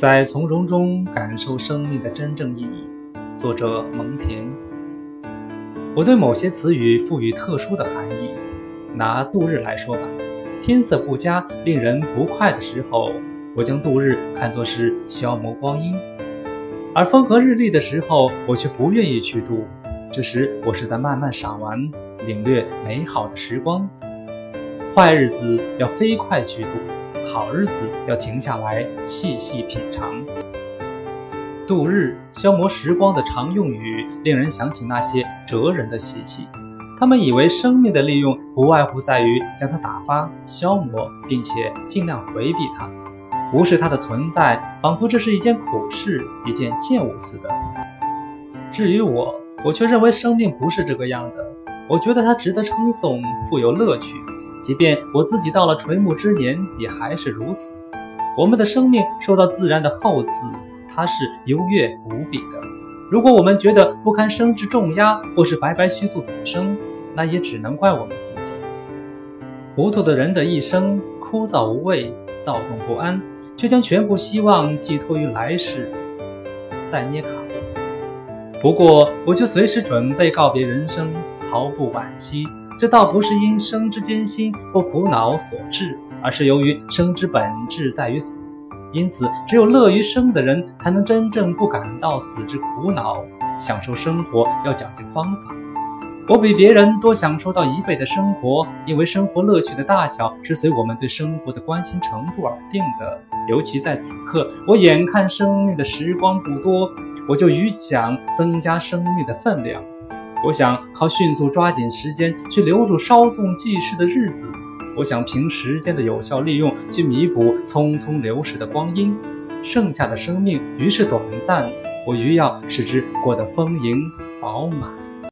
在从容中感受生命的真正意义。作者蒙恬。我对某些词语赋予特殊的含义。拿度日来说吧，天色不佳、令人不快的时候，我将度日看作是消磨光阴；而风和日丽的时候，我却不愿意去度。这时，我是在慢慢赏玩、领略美好的时光。坏日子要飞快去度。好日子要停下来细细品尝。度日、消磨时光的常用语，令人想起那些哲人的习气。他们以为生命的利用不外乎在于将它打发、消磨，并且尽量回避它，无视它的存在，仿佛这是一件苦事、一件贱物似的。至于我，我却认为生命不是这个样的。我觉得它值得称颂，富有乐趣。即便我自己到了垂暮之年，也还是如此。我们的生命受到自然的厚赐，它是优越无比的。如果我们觉得不堪生之重压，或是白白虚度此生，那也只能怪我们自己。糊涂的人的一生枯燥无味，躁动不安，却将全部希望寄托于来世。塞涅卡。不过，我就随时准备告别人生，毫不惋惜。这倒不是因生之艰辛或苦恼所致，而是由于生之本质在于死，因此只有乐于生的人，才能真正不感到死之苦恼。享受生活要讲究方法。我比别人多享受到一倍的生活，因为生活乐趣的大小是随我们对生活的关心程度而定的。尤其在此刻，我眼看生命的时光不多，我就愈想增加生命的分量。我想靠迅速抓紧时间去留住稍纵即逝的日子，我想凭时间的有效利用去弥补匆匆流逝的光阴。剩下的生命于是短暂，我于要使之过得丰盈饱满。